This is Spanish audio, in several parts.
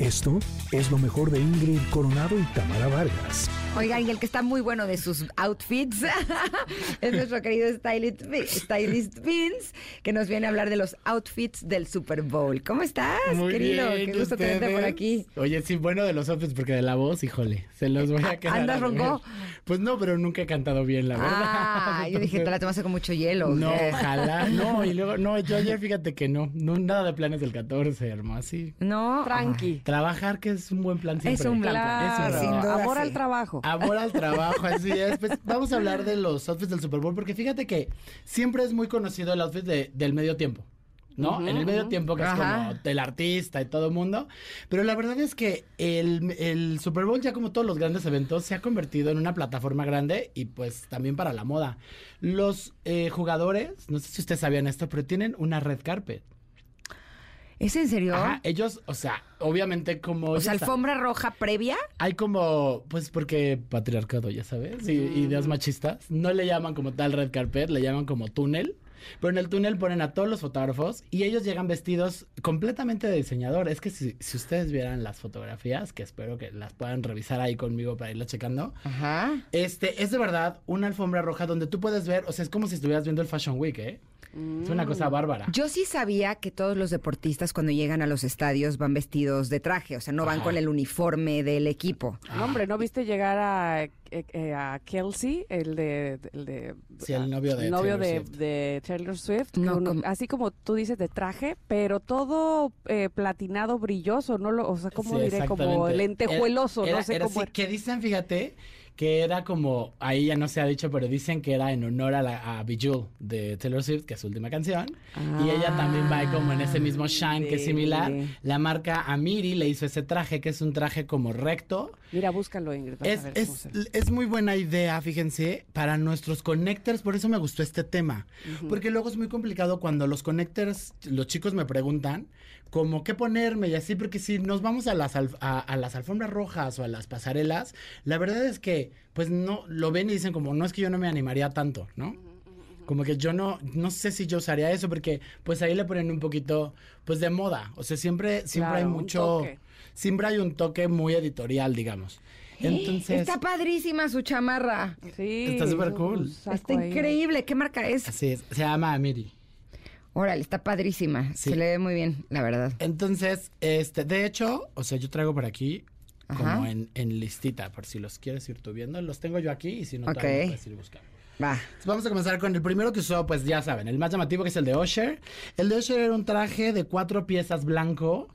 Esto es lo mejor de Ingrid Coronado y Tamara Vargas. Oigan, y el que está muy bueno de sus outfits es nuestro querido stylist, stylist Vince, que nos viene a hablar de los outfits del Super Bowl. ¿Cómo estás, Muy querido? bien, Qué gusto ¿ustedes? tenerte por aquí. Oye, sí, bueno de los outfits, porque de la voz, híjole, se los voy a quedar. ¿Andas a ver. ronco? Pues no, pero nunca he cantado bien, la verdad. Ah, yo dije, te la tomaste con mucho hielo. ¿o No, qué? ojalá, no, y luego, no, yo ayer fíjate que no, no, nada de planes del 14, hermano, así. No. Tranqui. Trabajar, que es un buen plan siempre. un plan. Claro, Es un Sin duda, amor sí. al trabajo. Amor al trabajo, así es. Pues vamos a hablar de los outfits del Super Bowl, porque fíjate que siempre es muy conocido el outfit de- del medio tiempo. ¿No? en el medio tiempo, que es como del artista y todo el mundo. Pero la verdad es que el, el Super Bowl, ya como todos los grandes eventos, se ha convertido en una plataforma grande y pues también para la moda. Los eh, jugadores, no sé si ustedes sabían esto, pero tienen una red carpet. ¿Es en serio? Ajá, ellos, o sea, obviamente como... o sea, alfombra roja previa. hay como, pues porque patriarcado, ya sabes, y ideas machistas. No le llaman como tal red carpet, le llaman como túnel. Pero en el túnel ponen a todos los fotógrafos y ellos llegan vestidos completamente de diseñador. Es que si, si ustedes vieran las fotografías, que espero que las puedan revisar ahí conmigo para irlas checando. Ajá. Este, es de verdad una alfombra roja donde tú puedes ver, o sea, es como si estuvieras viendo el Fashion Week, ¿eh? Es una cosa bárbara. Yo sí sabía que todos los deportistas cuando llegan a los estadios van vestidos de traje, o sea, no van Ajá. con el uniforme del equipo. No, hombre, ¿no viste llegar a, eh, eh, a Kelsey, el de, el de Sí, el novio de el novio Taylor de, Swift. de Taylor Swift? No, uno- como- así como tú dices de traje, pero todo eh, platinado, brilloso, no lo, o sea, ¿cómo Sí, diré? Como lentejueloso, Era- no sé era cómo. así, que dicen, fíjate, que era como, ahí ya no se ha dicho, pero dicen que era en honor a, la, a Bejeweled de Taylor Swift, que es su última canción. y ella también va como en ese mismo shine que es similar. La marca Amiri le hizo ese traje, que es un traje como recto. Mira, búscalo, Ingrid. Es, es, es muy buena idea, fíjense, para nuestros connectors, por eso me gustó este tema, porque luego es muy complicado cuando los connectors, los chicos me preguntan como qué ponerme y así, porque si nos vamos a las, alf- a, a las alfombras rojas o a las pasarelas, la verdad es que pues no, lo ven y dicen como, no es que yo no me animaría tanto, ¿no? Como que yo no, no sé si yo usaría eso porque pues ahí le ponen un poquito pues de moda. O sea, siempre, siempre hay Claro, un mucho, toque. Siempre hay un toque muy editorial, digamos. Entonces, Está padrísima su chamarra. Sí, Está súper cool. Está increíble. ¿Qué marca es? así es, se llama Amiri. Órale, está padrísima. Sí. Se le ve muy bien, la verdad. Entonces, este, de hecho, o sea, yo traigo por aquí Ajá. como en, en listita, por si los quieres ir tú viendo. Los tengo yo aquí y si no, Ok. también puedes ir buscando. Va. Vamos a comenzar con el primero que usó, pues ya saben, el más llamativo que es el de Usher. El de Usher era un traje de cuatro piezas blanco.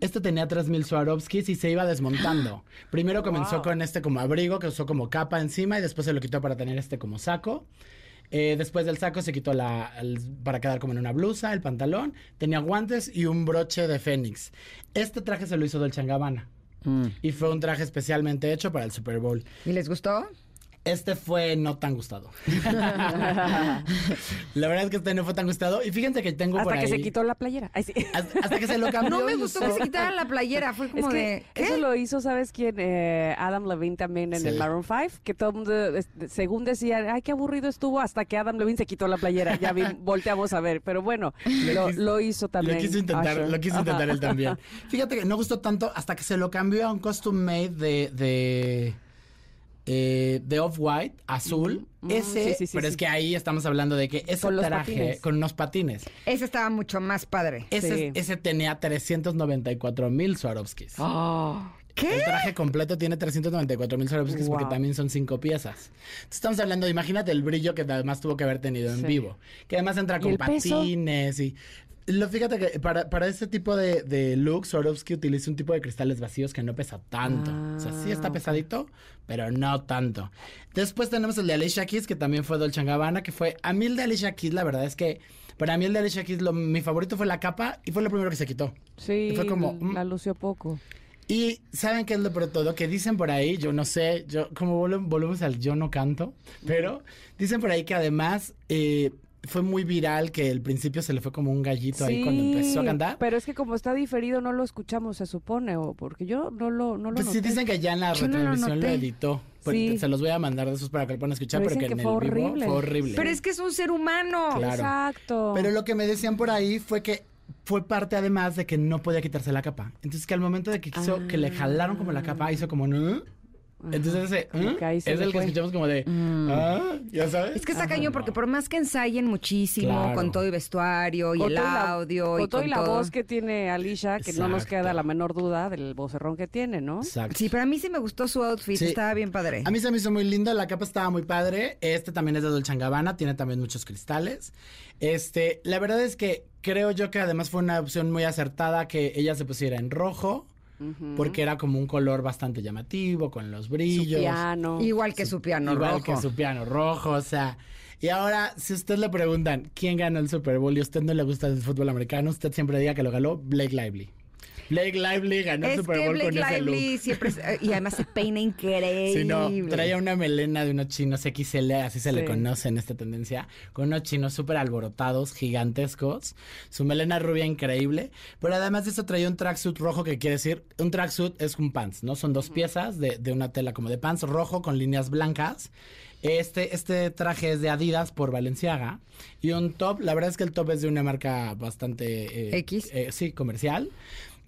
Este tenía 3000 Swarovskis y se iba desmontando. Primero comenzó con este como abrigo que usó como capa encima y después se lo quitó para tener este como saco. Eh, después del saco se quitó la el- para quedar como en una blusa, el pantalón, tenía guantes y un broche de fénix. Este traje se lo hizo Dolce Gabbana y fue un traje especialmente hecho para el Super Bowl. ¿Y les gustó? Este fue no tan gustado. la verdad es que este no fue tan gustado. Y fíjense que tengo por Hasta que ahí- se quitó la playera. Ay, sí. Hasta, hasta que se lo cambió. No me gustó usó- que se quitaran la playera. Fue como Es que de. ¿qué? eso lo hizo, ¿sabes quién? Eh, Adam Levine también en Sí. el Maroon 5, que todo el mundo, según decían, ay, qué aburrido estuvo, hasta que Adam Levine se quitó la playera. Ya vi- volteamos a ver, pero bueno, lo, quiso- lo hizo también. Lo quiso intentar, Usher. lo quiso Ajá. intentar él también. Fíjate que no gustó tanto hasta que se lo cambió a un costume made de, de, eh, de off-white, azul. Ese, Sí, sí, sí, pero es que ahí estamos hablando de que ese Con traje patines. con unos patines. Ese estaba mucho más padre. Ese, ese tenía 394 mil Swarovskis. Ah. ¿Qué? El traje completo tiene 394 mil Swarovskis porque también son cinco piezas. Entonces, estamos hablando, imagínate el brillo que además tuvo que haber tenido en vivo. Que además entra ¿Y con peso? patines y... Lo, fíjate que para, para este tipo de, de look, Swarovski utiliza un tipo de cristales vacíos que no pesa tanto. o sea, sí está Ah, pesadito, pero no tanto. Después tenemos el de Alicia Keys, que también fue Dolce Gabbana, que fue... A mí el de Alicia Keys, la verdad es que... Para mí el de Alicia Keys, lo- mi favorito fue la capa y fue lo primero que se quitó. Sí, Y fue como, mm. la lució poco. Y ¿saben qué es lo peor todo? Que dicen por ahí, yo no sé, yo como volvemos, volvemos al yo no canto, pero dicen por ahí que además eh, fue muy viral que al principio se le fue como un gallito ahí cuando empezó a cantar. Pero es que como está diferido no lo escuchamos, se supone, o porque yo no lo, no lo Pues sí noté. dicen que ya en la Yo no lo retransmisión lo, editó. Pues Sí. Se los voy a mandar de esos para que lo puedan escuchar, Pero pero, que en que el fue vivo horrible. fue horrible. Pero es que es un ser humano. Claro. Exacto. Pero lo que me decían por ahí fue que fue parte además de que no podía quitarse la capa. Entonces que al momento de que quiso que le jalaron como la capa, hizo como no. Entonces ese es el que fue. escuchamos como de ah, ya sabes. Es que está cañón porque por más que ensayen muchísimo Claro. con todo el vestuario y Con el la- audio con y todo con y la todo. voz que tiene Alicia, que no nos queda la menor duda del vocerrón que tiene, ¿no? Exacto. Sí, pero a mí sí me gustó su outfit, Sí. estaba bien padre. A mí se me hizo muy lindo, la capa estaba muy padre. Este también es de Dolce Gabbana, tiene también muchos cristales. Este, la verdad es que creo yo que además fue una opción muy acertada que ella se pusiera en rojo, porque era como un color bastante llamativo con los Su brillos. piano. Igual que su piano Igual rojo. que su piano rojo, o sea. Y ahora, si usted le preguntan quién ganó el Super Bowl y a usted no le gusta el fútbol americano, usted siempre diga que lo ganó Blake Lively. Blake Lively ganó el Super Bowl Blake con ese look. Lively siempre... se- y además se peina increíble. Sí, no, traía una melena de unos chinos XL, así se le conoce en esta tendencia, con unos chinos súper alborotados, gigantescos, su melena rubia increíble, pero además de eso traía un tracksuit rojo, que quiere decir, un tracksuit es un pants, ¿no? Son dos piezas de, de una tela como de pants rojo con líneas blancas. Este, este traje es de Adidas por Valenciaga y un top, la verdad es que el top es de una marca bastante... eh, X. eh, sí, comercial.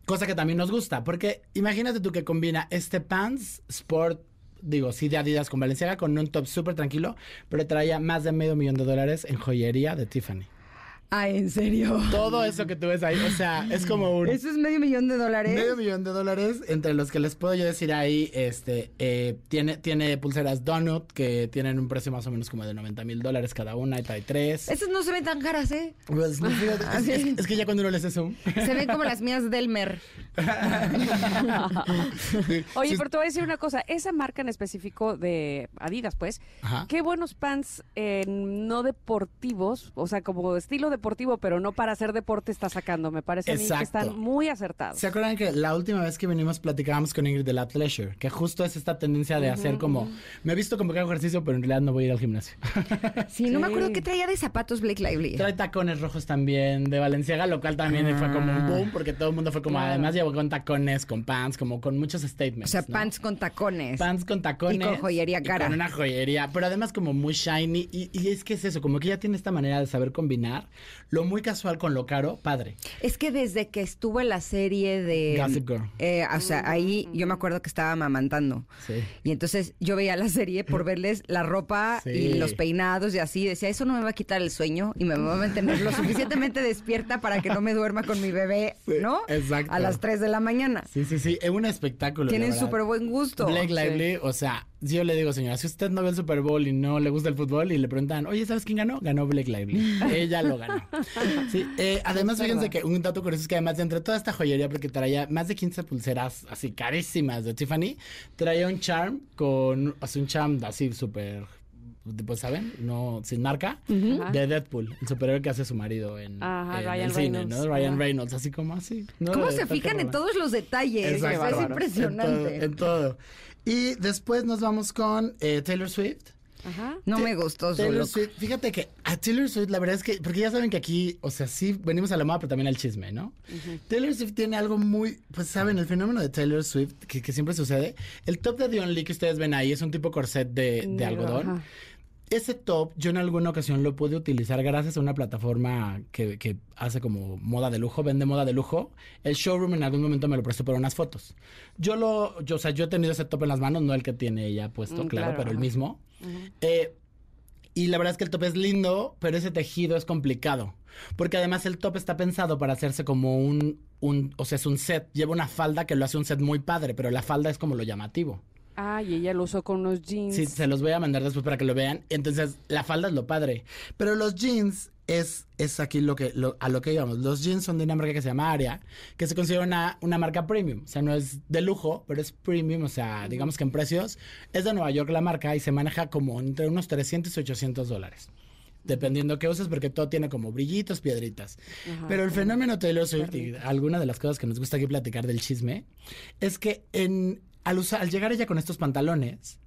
Cosa que también nos gusta, porque imagínate tú que combina este pants sport, digo, sí de Adidas con Valenciaga, con un top súper tranquilo, pero traía más de medio millón de dólares en joyería de Tiffany. Ah, ¿en serio? Todo eso que tú ves ahí, o sea, es como un... ¿Eso es medio millón de dólares? Medio millón de dólares, entre los que les puedo yo decir ahí, este, eh, tiene, tiene pulseras Donut que tienen un precio más o menos como de 90 mil dólares cada una y trae tres. Esas no se ven tan caras, ¿eh? Pues, no, fíjate, es, es- es que ya cuando uno les hace zoom. Se ven como las mías Delmer. Oye, pero te voy a decir una cosa, esa marca en específico de Adidas, pues, Ajá. qué buenos pants eh, no deportivos, o sea, como estilo deportivo, pero no para hacer deporte está sacando, me parece a mí que están muy acertados. ¿Se acuerdan que la última vez que venimos platicábamos con Ingrid de la Pleasure? Que justo es esta tendencia de hacer como, me he visto como que hago ejercicio, pero en realidad no voy a ir al gimnasio. Sí, no me acuerdo qué traía de zapatos Blake Lively. Trae tacones rojos también de Valenciaga, lo cual también fue como un boom, porque todo el mundo fue como, Claro. además con tacones, con pants, como con muchos O statements. sea, ¿no? pants con tacones. Pants con tacones. Y con joyería y cara. con una joyería, pero además como muy shiny. Y, y es que es eso, como que ella tiene esta manera de saber combinar lo muy casual con lo caro, padre. Es que desde que estuvo en la serie de... Gossip Girl. eh, o sea, ahí yo me acuerdo que estaba amamantando. Sí. Y entonces yo veía la serie por verles la ropa Sí. y los peinados y así. Decía, eso no me va a quitar el sueño y me va a mantener lo suficientemente despierta para que no me duerma con mi bebé, Sí, ¿no? exacto. A las 3 de la mañana. Sí, sí, sí, es un espectáculo. Tienen súper buen gusto. Blake Lively, o sea, yo le digo, señora, si usted no ve el Super Bowl y no le gusta el fútbol y le preguntan, oye, ¿sabes quién ganó? Ganó Blake Lively. Ella lo ganó. Sí, eh, además, fíjense que un dato curioso es que además de entre toda esta joyería, porque traía más de 15 pulseras así carísimas de Tiffany, traía un charm con, así un charm así súper, pues, ¿saben? No, sin marca, de Deadpool, el superhéroe que hace su marido en, Ajá, en Ryan el cine, Reynolds. ¿no? Ryan. Reynolds, así como así. ¿no? ¿Cómo De se fijan en todos los detalles? Exacto. Es bárbaro. impresionante. En todo, en todo. Y después nos vamos con eh, Taylor Swift. Ajá. No me gustó su Taylor. Swift, fíjate que a Taylor Swift la verdad es que, porque ya saben que aquí, o sea, sí venimos a la moda, pero también al chisme, ¿no? Taylor Swift tiene algo muy, pues saben, el fenómeno de Taylor Swift, que, que siempre sucede, el top de Dion Lee que ustedes ven ahí es un tipo corset de, de algodón. ajá. Ese top yo en alguna ocasión lo pude utilizar gracias a una plataforma que, que hace como moda de lujo, vende moda de lujo. El showroom en algún momento me lo prestó para unas fotos. Yo lo, yo, o sea, yo he tenido ese top en las manos, no el que tiene ella puesto, Mm, claro, claro, pero el mismo. Eh, y la verdad es que el top es lindo, pero ese tejido es complicado. Porque además el top está pensado para hacerse como un, un, o sea, es un set. Lleva una falda que lo hace un set muy padre, pero la falda es como lo llamativo. Ah, y ella lo usó con unos jeans. Sí, se los voy a mandar después para que lo vean. Entonces, la falda es lo padre. Pero los jeans es, es aquí lo que, lo- a lo que íbamos. Los jeans son de una marca que se llama Aria, que se considera una, una marca premium. O sea, no es de lujo, pero es premium. O sea, digamos que en precios es de Nueva York la marca y se maneja como entre unos 300 y 800 dólares. Dependiendo qué uses, porque todo tiene como brillitos, piedritas. Ajá. Pero el fenómeno Taylor Swift, y alguna de las cosas que nos gusta aquí platicar del chisme, es que en, al, usar- al llegar ella con estos pantalones,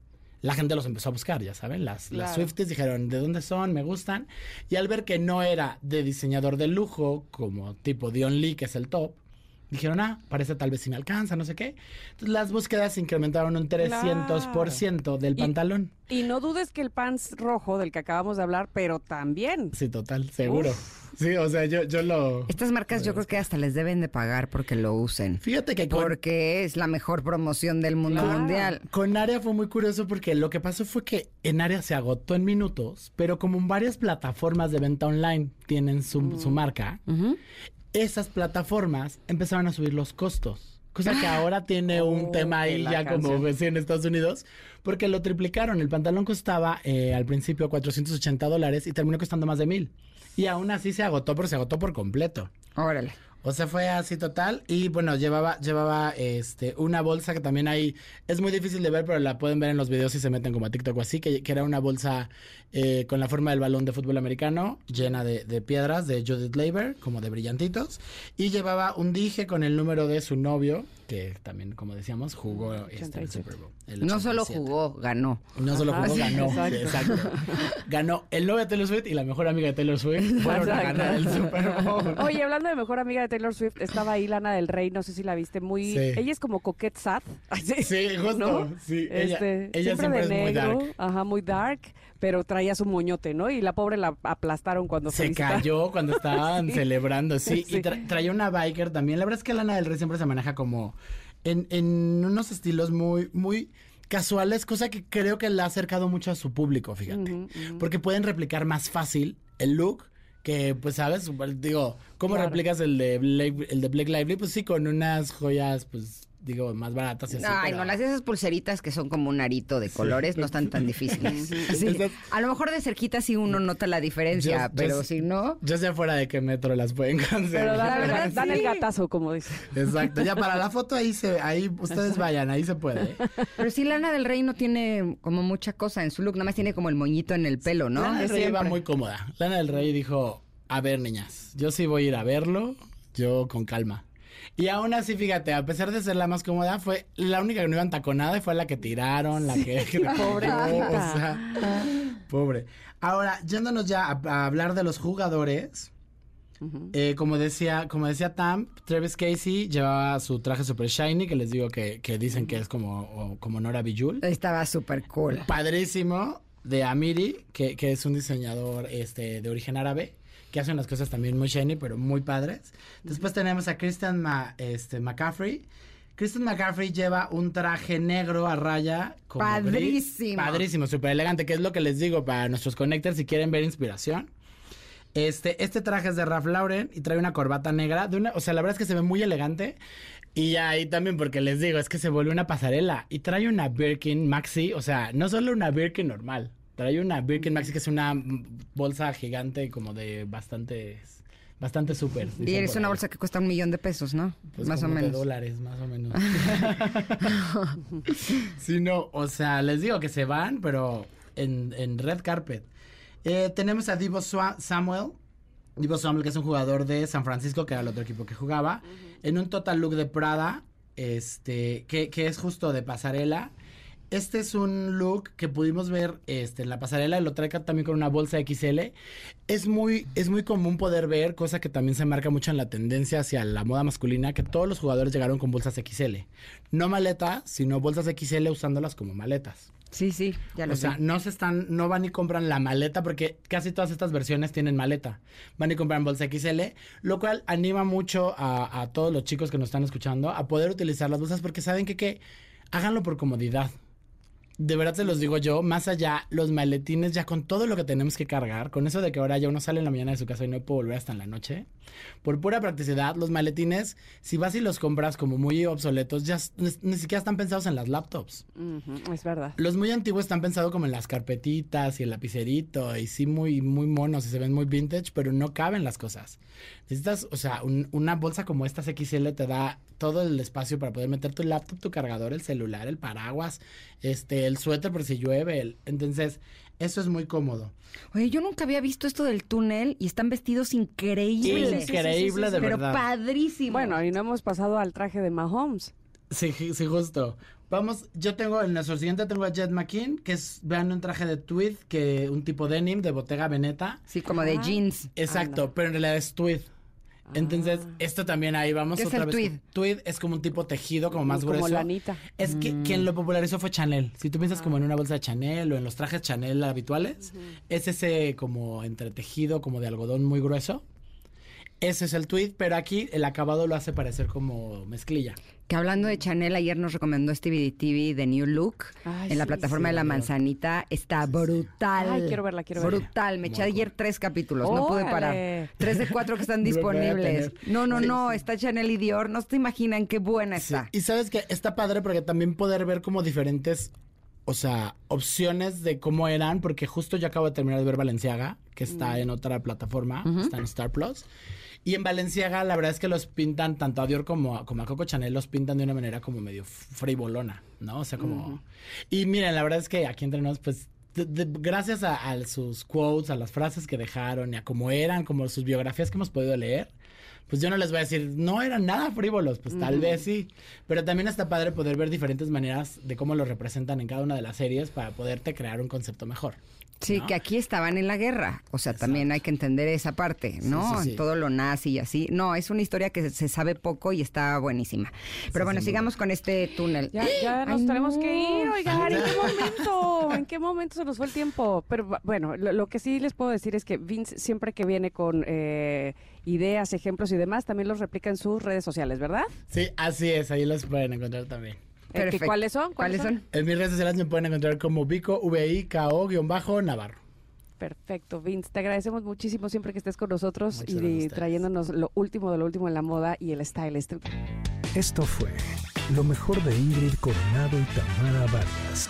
la gente los empezó a buscar, ya saben. Las, las Claro. Swifties dijeron, ¿de dónde son? Me gustan. Y al ver que no era de diseñador de lujo, como tipo Dion Lee, que es el top, dijeron, ah, parece tal vez si me alcanza, no sé qué. Entonces las búsquedas se incrementaron un 300% del Y- pantalón. Y no dudes que el pants rojo del que acabamos de hablar, pero también. Sí, total, seguro. Uf, Sí, o sea, yo, yo lo... Estas marcas yo creo que hasta les deben de pagar porque lo usen. Fíjate que con, Porque es la mejor promoción del mundo Claro. mundial. con Aria fue muy curioso porque lo que pasó fue que en Aria se agotó en minutos, pero como en varias plataformas de venta online tienen su, su marca, esas plataformas empezaron a subir los costos. Cosa que ahora tiene un Oh, tema ahí ya como ves en Estados Unidos, porque lo triplicaron. El pantalón costaba eh, al principio 480 dólares y terminó costando más de mil. Y aún así se agotó, pero se agotó por completo. Órale. O sea, fue así total. Y bueno, llevaba, llevaba este, una bolsa que también hay. Es muy difícil de ver, pero la pueden ver en los videos si se meten como a TikTok o así, que, que era una bolsa eh, con la forma del balón de fútbol americano, llena de, de piedras de Judith Leiber, como de brillantitos. Y llevaba un dije con el número de su novio, que también, como decíamos, jugó este, el 87. Super Bowl. el No solo 87. jugó, ganó. No solo Ajá, jugó, sí, ganó. sí, exacto. Ganó el novio de Taylor Swift y la mejor amiga de Taylor Swift. Fueron a ganar el Super Bowl. Oye, hablando de mejor amiga de Taylor Swift, estaba ahí Lana del Rey, no sé si la viste, muy... Sí. Ella es como coquette sad. Sí, justo. ¿no? Sí, ella, Este, ella siempre, de es muy negro, dark. ajá, muy dark, pero traía su moñote, ¿no? Y la pobre la aplastaron cuando Se visitar. cayó cuando estaban Sí. celebrando, sí. Y tra- traía una biker también. La verdad es que Lana del Rey siempre se maneja como en, en unos estilos muy, muy casuales, cosa que creo que le ha acercado mucho a su público, fíjate. Porque pueden replicar más fácil el look que, pues, ¿sabes? Digo, ¿cómo Claro. replicas el de, Blake, el de Blake Lively? Pues sí, con unas joyas, pues, digo, más baratas y así. Ay, no, las esas pulseritas que son como un arito de colores no están tan difíciles. Esas- a lo mejor de cerquita sí uno nota la diferencia, Yo- pero si no... Yo sé fuera de qué metro las pueden cancelar. Pero dan, La verdad, dan el gatazo, como dice. Exacto, ya para la foto ahí se, ahí ustedes vayan, ahí se puede. Pero sí, Lana del Rey no tiene como mucha cosa en su look, nada más tiene como el moñito en el pelo, ¿no? Lana del Es Rey iba muy cómoda. Lana del Rey dijo, a ver niñas, yo sí voy a ir a verlo, yo con calma. Y aún así, fíjate, a pesar de ser la más cómoda, fue la única que no iba entaconada y fue la que tiraron, la que... que Pobrecita. o sea, pobre. Ahora, yéndonos ya a, a hablar de los jugadores, eh, como decía, como decía Tam, Travis Casey llevaba su traje super shiny, que les digo que, que dicen que es como, como Nora Bijul. Estaba súper cool. Padrísimo de Amiri, que, que es un diseñador este, de origen árabe, que hace unas cosas también muy shiny, pero muy padres. Después tenemos a Christian Ma- este, McCaffrey. Christian McCaffrey lleva un traje negro a raya. como gris. Padrísimo. Padrísimo, súper elegante, que es lo que les digo para nuestros connectors si quieren ver inspiración. Este, este traje es de Ralph Lauren y trae una corbata negra. De una, o sea, la verdad es que se ve muy elegante. Y ahí también, porque les digo, es que se vuelve una pasarela. Y trae una Birkin Maxi, o sea, no solo una Birkin normal. Trae una Birkin Maxi que es una bolsa gigante como de bastante, bastante súper. Y es una bolsa que cuesta un millón de pesos, ¿no? Pues Más o como de menos. dólares, más o menos. sí, no, o sea, les digo que se van, pero en, en red carpet. Eh, tenemos a Divo Swa- Samuel. Divo Samuel, que es un jugador de San Francisco, que era el otro equipo que jugaba. En un total look de Prada, este, que, que es justo de pasarela. Este es un look que pudimos ver este, en la pasarela lo trae también con una bolsa XL. Es muy, es muy común poder ver, cosa que también se marca mucho en la tendencia hacia la moda masculina, que todos los jugadores llegaron con bolsas XL. No maletas, sino bolsas XL usándolas como maletas. Sí, sí, ya lo O sé. sea, no se están, no van y compran la maleta porque casi todas estas versiones tienen maleta. Van y compran bolsa XL, lo cual anima mucho a, a todos los chicos que nos están escuchando a poder utilizar las bolsas porque saben que, que háganlo por comodidad. De verdad se los digo yo, más allá, los maletines ya con todo lo que tenemos que cargar, con eso de que ahora ya uno sale en la mañana de su casa y no puede volver hasta en la noche, por pura practicidad, los maletines, si vas y los compras como muy obsoletos, ya ni, ni siquiera están pensados en las laptops. Es verdad. Los muy antiguos están pensados como en las carpetitas y el lapicerito y sí muy, muy monos y se ven muy vintage, pero no caben las cosas. Necesitas, o sea, un- una bolsa como esta XL te da todo el espacio para poder meter tu laptop, tu cargador, el celular, el paraguas, este, el suéter por si llueve. el- entonces, eso es muy cómodo. Oye, yo nunca había visto esto del túnel y están vestidos increíbles. Increíble de pero verdad. padrísimo. Bueno, y no hemos pasado al traje de Mahomes. Sí, sí, justo. Vamos, yo tengo en nuestro siguiente tengo a Jet McKean, que es, vean un traje de tweed, que un tipo denim de Bottega Veneta. Sí, como de Ah. jeans. Exacto, Anda. pero en realidad es tweed. Entonces, Ah. esto también ahí vamos ¿Qué es otra el vez. tweed? Tweed es como un tipo tejido, como más Como grueso. lanita. Es que quien lo popularizó fue Chanel. Si tú piensas como en una bolsa de Chanel o en los trajes Chanel habituales, es ese como entretejido, como de algodón muy grueso. Ese es el tweet, pero aquí el acabado lo hace parecer como mezclilla. Que hablando de Chanel, ayer nos recomendó Stevie TV de New Look Ay, en la plataforma sí, de la manzanita. Está brutal. Ay, quiero verla, quiero verla. Brutal. Me eché ayer tres capítulos, no pude parar. Tres de cuatro que están disponibles. No, no, no. Está Chanel y Dior. No se imaginan qué buena Sí, está. Y sabes que está padre porque también poder ver como diferentes, o sea, opciones de cómo eran, porque justo yo acabo de terminar de ver Valenciaga, que está en otra plataforma, está en Star Plus. Y en Valenciaga la verdad es que los pintan, tanto a Dior como a, como a Coco Chanel, los pintan de una manera como medio frivolona, ¿no? O sea, como... Y miren, la verdad es que aquí entre nos, pues... de- de- gracias a, a sus quotes, a las frases que dejaron y a cómo eran, como sus biografías que hemos podido leer, pues yo no les voy a decir, no eran nada frívolos, pues tal vez sí. Pero también está padre poder ver diferentes maneras de cómo lo representan en cada una de las series para poderte crear un concepto mejor. Sí, ¿no? que aquí estaban en la guerra. O sea, también hay que entender esa parte, ¿no? sí, sí. Todo lo nazi y así. No, es una historia que se- sabe poco y está buenísima. Pero bueno, sigamos con este túnel. Ya, ya nos Ay, tenemos no. que ir, oigan, ¿en qué momento? ¿En qué momento se nos fue el tiempo? Pero bu- bueno, lo, lo que sí les puedo decir es que Vince siempre que viene con eh, ideas, ejemplos y demás, también los replica en sus redes sociales, ¿verdad? Sí, así es, ahí los pueden encontrar también. Eh, ¿que Perfecto. ¿Cuáles son? ¿Cuáles son? En mis redes sociales me pueden encontrar como Vico, V-I-K-O-Navarro. Perfecto, Vince, te agradecemos muchísimo siempre que estés con nosotros Muchas y trayéndonos lo último de lo último en la moda y el stylist. Esto fue lo mejor de Ingrid Coronado y Tamara Vargas.